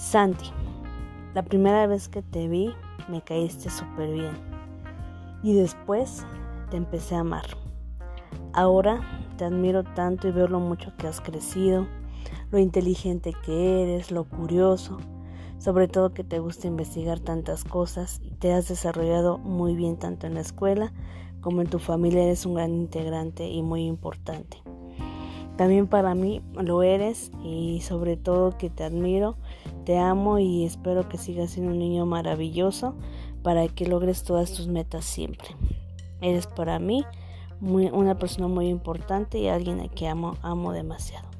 Santi, la primera vez que te vi me caíste súper bien y después te empecé a amar. Ahora te admiro tanto y veo lo mucho que has crecido, lo inteligente que eres, lo curioso, sobre todo que te gusta investigar tantas cosas y te has desarrollado muy bien tanto en la escuela como en tu familia eres un gran integrante y muy importante. También para mí lo eres y sobre todo que te admiro, te amo y espero que sigas siendo un niño maravilloso para que logres todas tus metas siempre. Eres para mí una persona muy importante y alguien a quien amo, amo demasiado.